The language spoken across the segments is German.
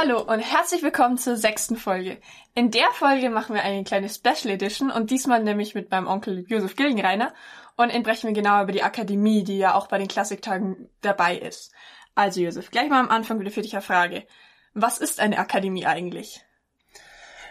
Hallo und herzlich willkommen zur sechsten Folge. In der Folge machen wir eine kleine Special Edition und diesmal nämlich mit meinem Onkel Josef Gilgenreiner und sprechen wir genau über die Akademie, die ja auch bei den Klassiktagen dabei ist. Also Josef, gleich mal am Anfang wieder für dich eine Frage. Was ist eine Akademie eigentlich?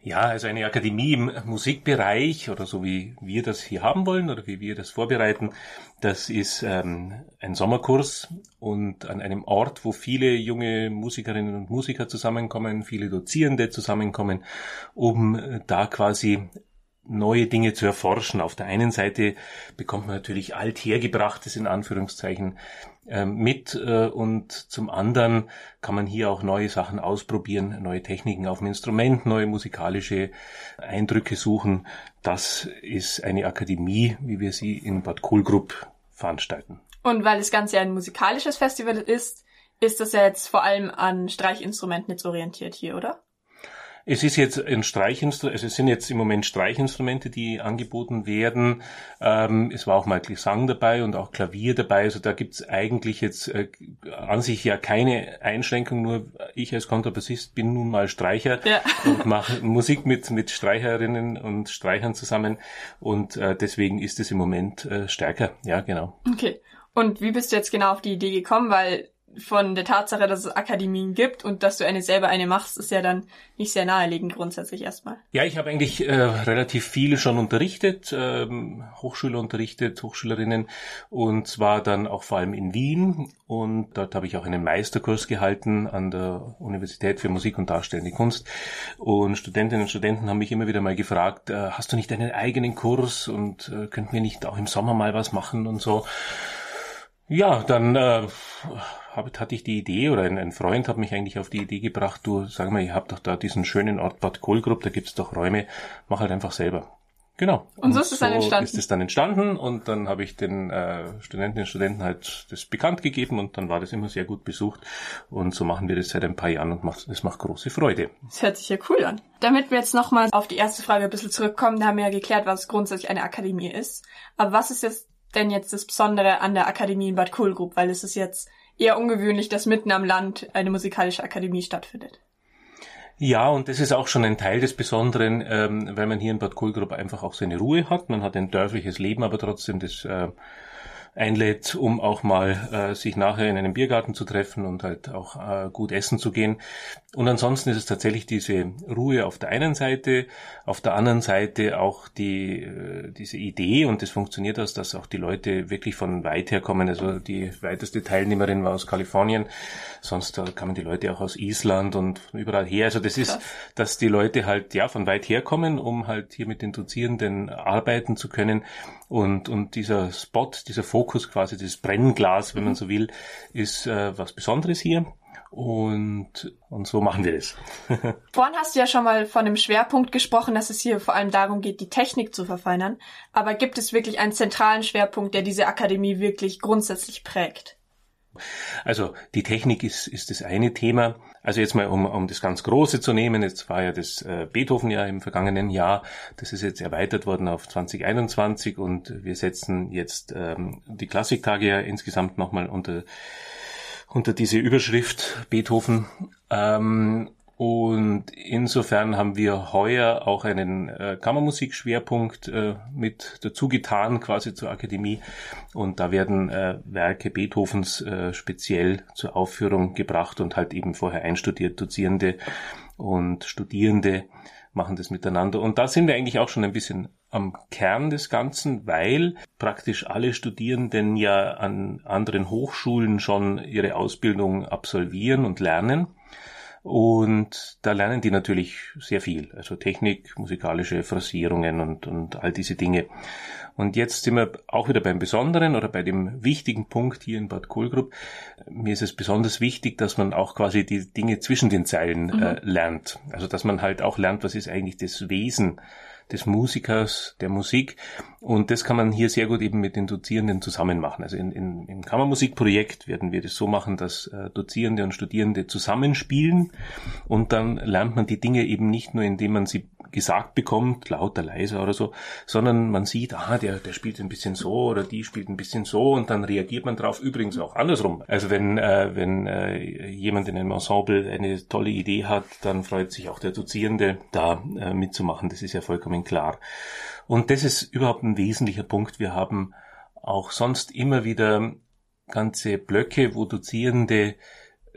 Ja, also eine Akademie im Musikbereich oder so wie wir das hier haben wollen oder wie wir das vorbereiten, das ist ähm, ein Sommerkurs und an einem Ort, wo viele junge Musikerinnen und Musiker zusammenkommen, viele Dozierende zusammenkommen, um da quasi neue Dinge zu erforschen. Auf der einen Seite bekommt man natürlich althergebrachtes in Anführungszeichen äh, mit äh, und zum anderen kann man hier auch neue Sachen ausprobieren, neue Techniken auf dem Instrument, neue musikalische Eindrücke suchen. Das ist eine Akademie, wie wir sie in Bad Kohlgrub veranstalten. Und weil das Ganze ein musikalisches Festival ist, ist das ja jetzt vor allem an Streichinstrumenten jetzt orientiert hier, oder? Es ist jetzt ein Streichinstrument, also es sind jetzt im Moment Streichinstrumente, die angeboten werden. Ähm, es war auch mal Gesang dabei und auch Klavier dabei. Also da gibt's eigentlich jetzt äh, an sich ja keine Einschränkung. Nur ich als Kontrabassist bin nun mal Streicher ja. und mache Musik mit mit Streicherinnen und Streichern zusammen. Und äh, deswegen ist es im Moment äh, stärker. Ja, genau. Okay. Und wie bist du jetzt genau auf die Idee gekommen? Weil von der Tatsache, dass es Akademien gibt und dass du eine selber eine machst, ist ja dann nicht sehr naheliegend grundsätzlich erstmal. Ja, ich habe eigentlich äh, relativ viel schon unterrichtet, ähm, Hochschüler unterrichtet, Hochschülerinnen und zwar dann auch vor allem in Wien und dort habe ich auch einen Meisterkurs gehalten an der Universität für Musik und Darstellende Kunst und Studentinnen und Studenten haben mich immer wieder mal gefragt, äh, hast du nicht einen eigenen Kurs und äh, könnten wir nicht auch im Sommer mal was machen und so. Ja, dann äh, hab, hatte ich die Idee oder ein, ein, Freund hat mich eigentlich auf die Idee gebracht, du sag mal, ihr habt doch da diesen schönen Ort Bad Kohlgrub, da gibt's doch Räume, mach halt einfach selber. Genau. Und, und so ist es dann entstanden. ist es dann entstanden und dann habe ich den äh, Studentinnen und Studenten halt das bekannt gegeben und dann war das immer sehr gut besucht und so machen wir das seit ein paar Jahren und macht, es macht große Freude. Das hört sich ja cool an. Damit wir jetzt nochmal auf die erste Frage ein bisschen zurückkommen, da haben wir ja geklärt, was grundsätzlich eine Akademie ist. Aber was ist jetzt denn jetzt das Besondere an der Akademie in Bad Kohlgrub? Weil es ist jetzt eher ungewöhnlich, dass mitten am Land eine musikalische Akademie stattfindet. Ja, und das ist auch schon ein Teil des Besonderen, ähm, weil man hier in Bad Kohlgrub einfach auch seine Ruhe hat. Man hat ein dörfliches Leben, aber trotzdem das äh, einlädt, um auch mal äh, sich nachher in einem Biergarten zu treffen und halt auch äh, gut essen zu gehen. Und ansonsten ist es tatsächlich diese Ruhe auf der einen Seite, auf der anderen Seite auch die äh, diese Idee und das funktioniert aus, dass auch die Leute wirklich von weit her kommen. Also die weiteste Teilnehmerin war aus Kalifornien, sonst da kamen die Leute auch aus Island und überall her. Also das ist, dass die Leute halt ja von weit her kommen, um halt hier mit den Dozierenden arbeiten zu können. Und, und dieser Spot, dieser Fokus quasi, das Brennglas, wenn man so will, ist äh, was Besonderes hier. Und, und so machen wir das. Vorhin hast du ja schon mal von dem Schwerpunkt gesprochen, dass es hier vor allem darum geht, die Technik zu verfeinern. Aber gibt es wirklich einen zentralen Schwerpunkt, der diese Akademie wirklich grundsätzlich prägt? Also die Technik ist, ist das eine Thema. Also jetzt mal, um, um das ganz Große zu nehmen, jetzt war ja das äh, Beethoven-Jahr im vergangenen Jahr, das ist jetzt erweitert worden auf 2021 und wir setzen jetzt ähm, die Klassiktage ja insgesamt nochmal unter, unter diese Überschrift Beethoven. Ähm, und insofern haben wir heuer auch einen äh, Kammermusikschwerpunkt äh, mit dazu getan, quasi zur Akademie. Und da werden äh, Werke Beethovens äh, speziell zur Aufführung gebracht und halt eben vorher einstudiert. Dozierende und Studierende machen das miteinander. Und da sind wir eigentlich auch schon ein bisschen am Kern des Ganzen, weil praktisch alle Studierenden ja an anderen Hochschulen schon ihre Ausbildung absolvieren und lernen. Und da lernen die natürlich sehr viel. Also Technik, musikalische Phrasierungen und, und all diese Dinge. Und jetzt sind wir auch wieder beim Besonderen oder bei dem wichtigen Punkt hier in Bad Kohlgrub. Mir ist es besonders wichtig, dass man auch quasi die Dinge zwischen den Zeilen mhm. äh, lernt. Also dass man halt auch lernt, was ist eigentlich das Wesen des Musikers, der Musik. Und das kann man hier sehr gut eben mit den Dozierenden zusammen machen. Also in, in, im Kammermusikprojekt werden wir das so machen, dass äh, Dozierende und Studierende zusammenspielen und dann lernt man die Dinge eben nicht nur, indem man sie gesagt bekommt, lauter, leiser oder so, sondern man sieht, ah, der, der spielt ein bisschen so oder die spielt ein bisschen so und dann reagiert man drauf. Übrigens auch andersrum. Also wenn, äh, wenn äh, jemand in einem Ensemble eine tolle Idee hat, dann freut sich auch der Dozierende, da äh, mitzumachen. Das ist ja vollkommen klar. Und das ist überhaupt ein wesentlicher Punkt. Wir haben auch sonst immer wieder ganze Blöcke, wo Dozierende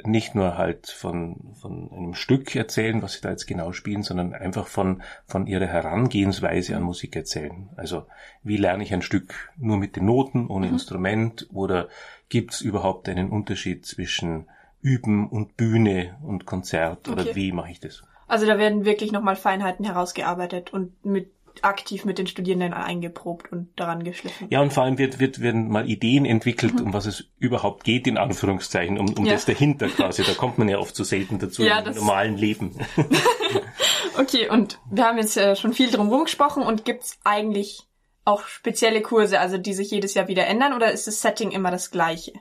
nicht nur halt von, von einem Stück erzählen, was sie da jetzt genau spielen, sondern einfach von, von ihrer Herangehensweise an Musik erzählen. Also wie lerne ich ein Stück nur mit den Noten, ohne mhm. Instrument oder gibt es überhaupt einen Unterschied zwischen Üben und Bühne und Konzert oder okay. wie mache ich das? Also da werden wirklich nochmal Feinheiten herausgearbeitet und mit aktiv mit den Studierenden eingeprobt und daran geschliffen. Ja, und vor allem wird, wird, werden mal Ideen entwickelt, mhm. um was es überhaupt geht, in Anführungszeichen, um, um ja. das dahinter quasi. Da kommt man ja oft zu so selten dazu ja, im normalen Leben. okay, und wir haben jetzt äh, schon viel drum gesprochen und gibt's eigentlich auch spezielle Kurse, also die sich jedes Jahr wieder ändern, oder ist das Setting immer das gleiche?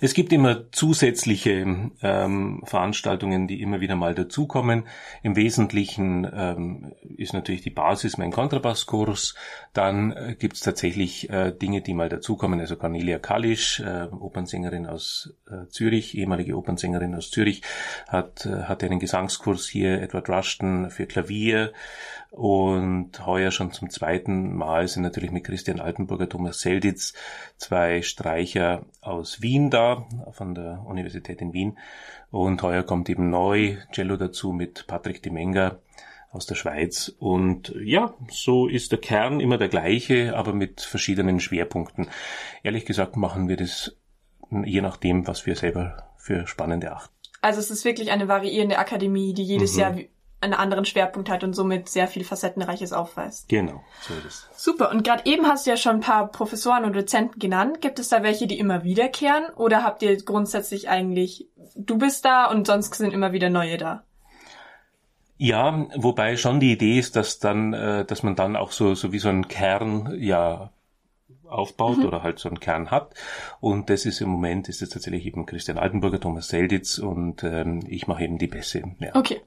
Es gibt immer zusätzliche ähm, Veranstaltungen, die immer wieder mal dazukommen. Im Wesentlichen ähm, ist natürlich die Basis mein Kontrabasskurs. Dann äh, gibt es tatsächlich äh, Dinge, die mal dazukommen. Also Cornelia Kalisch, äh, Opernsängerin aus äh, Zürich, ehemalige Opernsängerin aus Zürich, hat, äh, hat einen Gesangskurs hier. Edward Rushton für Klavier. Und heuer schon zum zweiten Mal sind natürlich mit Christian Altenburger, Thomas Selditz, zwei Streicher aus Wien da, von der Universität in Wien. Und heuer kommt eben neu Cello dazu mit Patrick Dimenga aus der Schweiz. Und ja, so ist der Kern immer der gleiche, aber mit verschiedenen Schwerpunkten. Ehrlich gesagt machen wir das je nachdem, was wir selber für spannend erachten. Also es ist wirklich eine variierende Akademie, die jedes mhm. Jahr einen anderen Schwerpunkt hat und somit sehr viel Facettenreiches aufweist. Genau, so ist es. Super. Und gerade eben hast du ja schon ein paar Professoren und Dozenten genannt. Gibt es da welche, die immer wiederkehren? Oder habt ihr grundsätzlich eigentlich, du bist da und sonst sind immer wieder neue da? Ja, wobei schon die Idee ist, dass dann, äh, dass man dann auch so, so wie so einen Kern, ja, aufbaut mhm. oder halt so einen Kern hat. Und das ist im Moment, ist es tatsächlich eben Christian Altenburger, Thomas Selditz und ähm, ich mache eben die Bässe. Ja. Okay.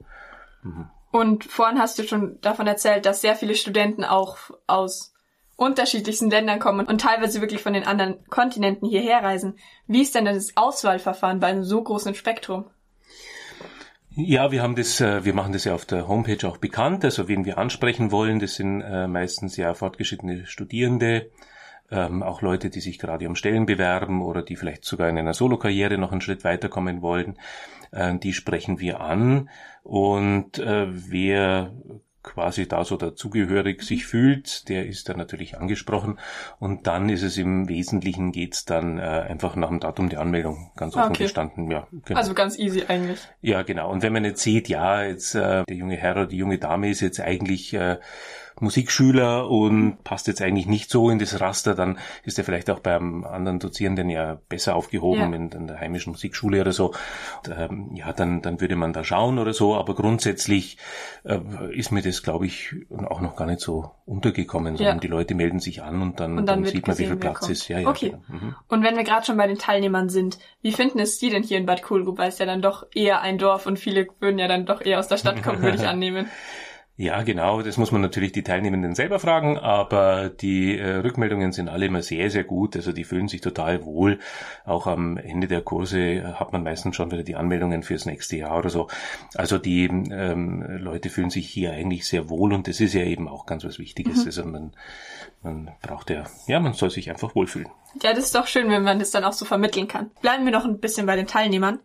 Mhm. Und vorhin hast du schon davon erzählt, dass sehr viele Studenten auch aus unterschiedlichsten Ländern kommen und teilweise wirklich von den anderen Kontinenten hierher reisen. Wie ist denn das Auswahlverfahren bei einem so großen Spektrum? Ja, wir haben das, äh, wir machen das ja auf der Homepage auch bekannt. Also wen wir ansprechen wollen, das sind äh, meistens ja fortgeschrittene Studierende, ähm, auch Leute, die sich gerade um Stellen bewerben oder die vielleicht sogar in einer Solokarriere noch einen Schritt weiterkommen wollen. Äh, die sprechen wir an und äh, wer quasi da so dazugehörig sich fühlt, der ist dann natürlich angesprochen und dann ist es im Wesentlichen geht's dann äh, einfach nach dem Datum der Anmeldung ganz offen okay. gestanden. Ja, genau. Also ganz easy eigentlich. Ja, genau. Und wenn man jetzt sieht, ja, jetzt äh, der junge Herr oder die junge Dame ist jetzt eigentlich äh, Musikschüler und passt jetzt eigentlich nicht so in das Raster, dann ist er vielleicht auch beim anderen Dozierenden ja besser aufgehoben ja. in, in, der heimischen Musikschule oder so. Und, ähm, ja, dann, dann würde man da schauen oder so, aber grundsätzlich äh, ist mir das, glaube ich, auch noch gar nicht so untergekommen, sondern ja. die Leute melden sich an und dann, und dann, dann sieht man, wie viel Platz ist. Ja, ja, okay. Genau. Mhm. Und wenn wir gerade schon bei den Teilnehmern sind, wie finden es die denn hier in Bad Kohlgrub? Weil es ja dann doch eher ein Dorf und viele würden ja dann doch eher aus der Stadt kommen, würde ich annehmen. Ja, genau. Das muss man natürlich die Teilnehmenden selber fragen, aber die äh, Rückmeldungen sind alle immer sehr, sehr gut. Also die fühlen sich total wohl. Auch am Ende der Kurse hat man meistens schon wieder die Anmeldungen fürs nächste Jahr oder so. Also die ähm, Leute fühlen sich hier eigentlich sehr wohl und das ist ja eben auch ganz was Wichtiges. Mhm. Also man, man braucht ja, ja, man soll sich einfach wohlfühlen. Ja, das ist doch schön, wenn man das dann auch so vermitteln kann. Bleiben wir noch ein bisschen bei den Teilnehmern.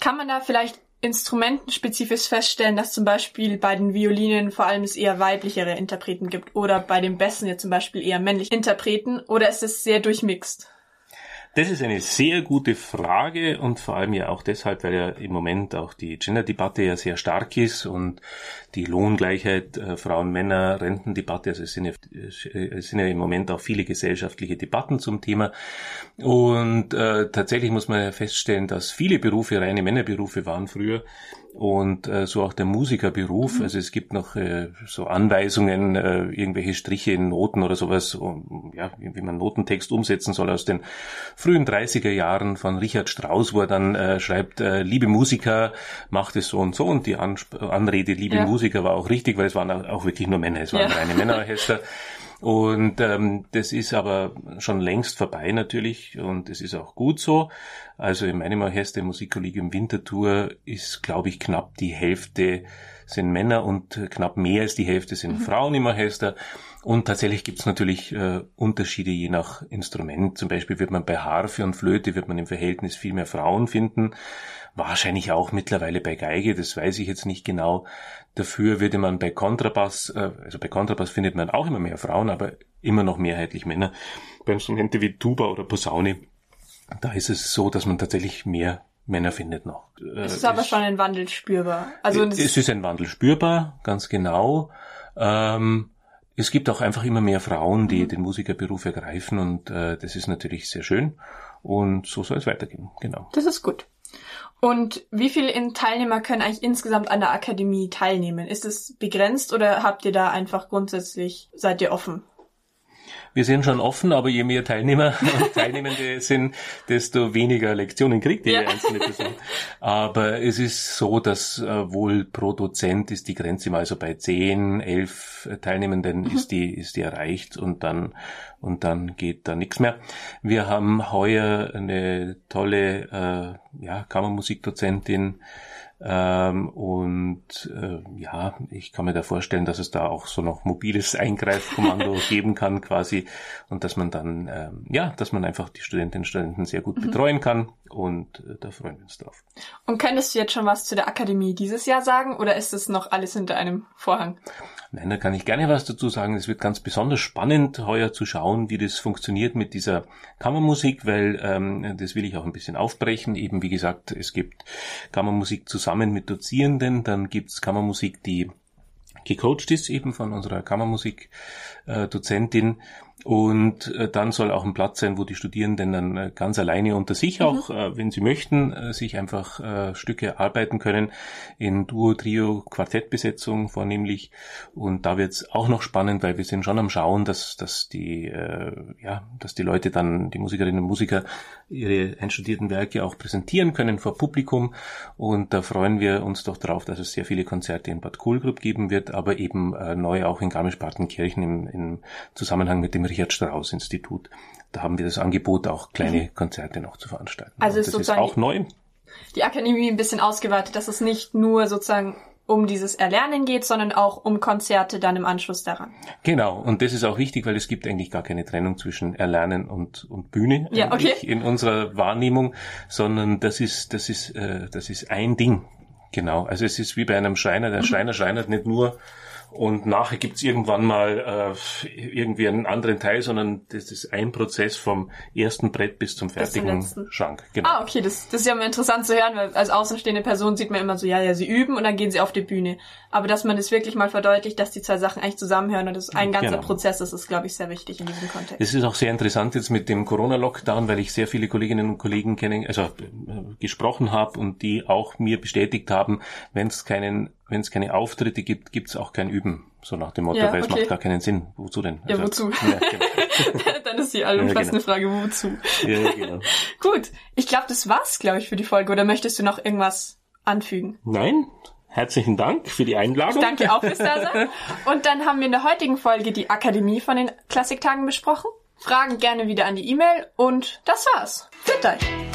Kann man da vielleicht instrumentenspezifisch feststellen, dass zum Beispiel bei den Violinen vor allem es eher weiblichere Interpreten gibt oder bei den Bässen jetzt zum Beispiel eher männliche Interpreten oder ist es sehr durchmixt? Das ist eine sehr gute Frage und vor allem ja auch deshalb, weil ja im Moment auch die Gender-Debatte ja sehr stark ist und die Lohngleichheit, äh, Frauen, Männer, Rentendebatte, also es sind, ja, es sind ja im Moment auch viele gesellschaftliche Debatten zum Thema. Und äh, tatsächlich muss man ja feststellen, dass viele Berufe reine Männerberufe waren früher und äh, so auch der Musikerberuf. Mhm. Also es gibt noch äh, so Anweisungen, äh, irgendwelche Striche in Noten oder sowas, um, ja, wie, wie man Notentext umsetzen soll aus den frühen 30er Jahren von Richard Strauss, wo er dann äh, schreibt, äh, liebe Musiker, macht es so und so und die Ansp Anrede liebe ja. Musiker war auch richtig, weil es waren auch wirklich nur Männer, es waren ja. reine Männerorchester. Und ähm, das ist aber schon längst vorbei natürlich und es ist auch gut so. Also in meinem Orchester im Musikkollegium Winterthur ist, glaube ich, knapp die Hälfte sind Männer und knapp mehr als die Hälfte sind mhm. Frauen im Orchester. Und tatsächlich gibt es natürlich äh, Unterschiede je nach Instrument. Zum Beispiel wird man bei Harfe und Flöte wird man im Verhältnis viel mehr Frauen finden. Wahrscheinlich auch mittlerweile bei Geige, das weiß ich jetzt nicht genau. Dafür würde man bei Kontrabass, äh, also bei Kontrabass findet man auch immer mehr Frauen, aber immer noch mehrheitlich Männer. Bei Instrumente wie Tuba oder Posaune, da ist es so, dass man tatsächlich mehr Männer findet noch. Es ist aber es, schon ein Wandel spürbar. Also es ist ein Wandel spürbar, ganz genau. Ähm, es gibt auch einfach immer mehr Frauen, die mhm. den Musikerberuf ergreifen und äh, das ist natürlich sehr schön. Und so soll es weitergehen, genau. Das ist gut. Und wie viele Teilnehmer können eigentlich insgesamt an der Akademie teilnehmen? Ist es begrenzt oder habt ihr da einfach grundsätzlich, seid ihr offen? Wir sind schon offen, aber je mehr Teilnehmer und Teilnehmende sind, desto weniger Lektionen kriegt jede ja. einzelne Person. Aber es ist so, dass äh, wohl pro Dozent ist die Grenze mal so bei zehn, elf Teilnehmenden mhm. ist die, ist die erreicht und dann, und dann geht da nichts mehr. Wir haben heuer eine tolle, äh, ja, Kammermusikdozentin, ähm, und äh, ja, ich kann mir da vorstellen, dass es da auch so noch mobiles Eingreifkommando geben kann quasi und dass man dann, ähm, ja, dass man einfach die Studentinnen und Studenten sehr gut mhm. betreuen kann und äh, da freuen wir uns drauf. Und könntest du jetzt schon was zu der Akademie dieses Jahr sagen oder ist das noch alles hinter einem Vorhang? Nein, da kann ich gerne was dazu sagen. Es wird ganz besonders spannend, heuer zu schauen, wie das funktioniert mit dieser Kammermusik, weil ähm, das will ich auch ein bisschen aufbrechen. Eben wie gesagt, es gibt Kammermusik zusammen mit Dozierenden, dann gibt's Kammermusik, die gecoacht ist, eben von unserer Kammermusik-Dozentin. Äh, und äh, dann soll auch ein Platz sein, wo die Studierenden dann äh, ganz alleine unter sich mhm. auch, äh, wenn sie möchten, äh, sich einfach äh, Stücke arbeiten können in Duo, Trio, Quartettbesetzung vornehmlich. Und da wird's auch noch spannend, weil wir sind schon am Schauen, dass, dass die, ja, dass die Leute dann, die Musikerinnen und Musiker, ihre einstudierten Werke auch präsentieren können vor Publikum. Und da freuen wir uns doch darauf, dass es sehr viele Konzerte in Bad Kohlgrub geben wird, aber eben neu auch in Garmisch-Partenkirchen im, im Zusammenhang mit dem Richard Strauss Institut. Da haben wir das Angebot, auch kleine mhm. Konzerte noch zu veranstalten. Also ist das ist auch neu. Die Akademie ein bisschen ausgeweitet, dass es nicht nur sozusagen um dieses Erlernen geht, sondern auch um Konzerte dann im Anschluss daran. Genau, und das ist auch wichtig, weil es gibt eigentlich gar keine Trennung zwischen Erlernen und, und Bühne ja, okay. in unserer Wahrnehmung, sondern das ist, das ist, äh, das ist ein Ding. Genau, also es ist wie bei einem Schreiner. Der mhm. Schreiner schreinert nicht nur und nachher gibt's irgendwann mal äh, irgendwie einen anderen Teil, sondern das ist ein Prozess vom ersten Brett bis zum fertigen bis zum Schrank. Genau. Ah, okay, das, das ist ja mal interessant zu hören, weil als außenstehende Person sieht man immer so, ja, ja, sie üben und dann gehen sie auf die Bühne. Aber dass man das wirklich mal verdeutlicht, dass die zwei Sachen eigentlich zusammenhören und das ein ganzer genau. Prozess ist, ist, glaube ich, sehr wichtig in diesem Kontext. Es ist auch sehr interessant jetzt mit dem Corona-Lockdown, weil ich sehr viele Kolleginnen und Kollegen kennen, also äh, gesprochen habe und die auch mir bestätigt haben, wenn es keinen wenn es keine Auftritte gibt, gibt's auch kein Üben. So nach dem Motto, ja, weil okay. es macht gar keinen Sinn. Wozu denn? Ja, also, wozu? Ja, genau. Dann ist die allumfassende ja, genau. Frage, wozu? Ja, genau. Gut, ich glaube, das war's, glaube ich, für die Folge. Oder möchtest du noch irgendwas anfügen? Nein, Herzlichen Dank für die Einladung. Danke auch fürs Dasein. Und dann haben wir in der heutigen Folge die Akademie von den Klassiktagen besprochen. Fragen gerne wieder an die E-Mail und das war's. Fit euch!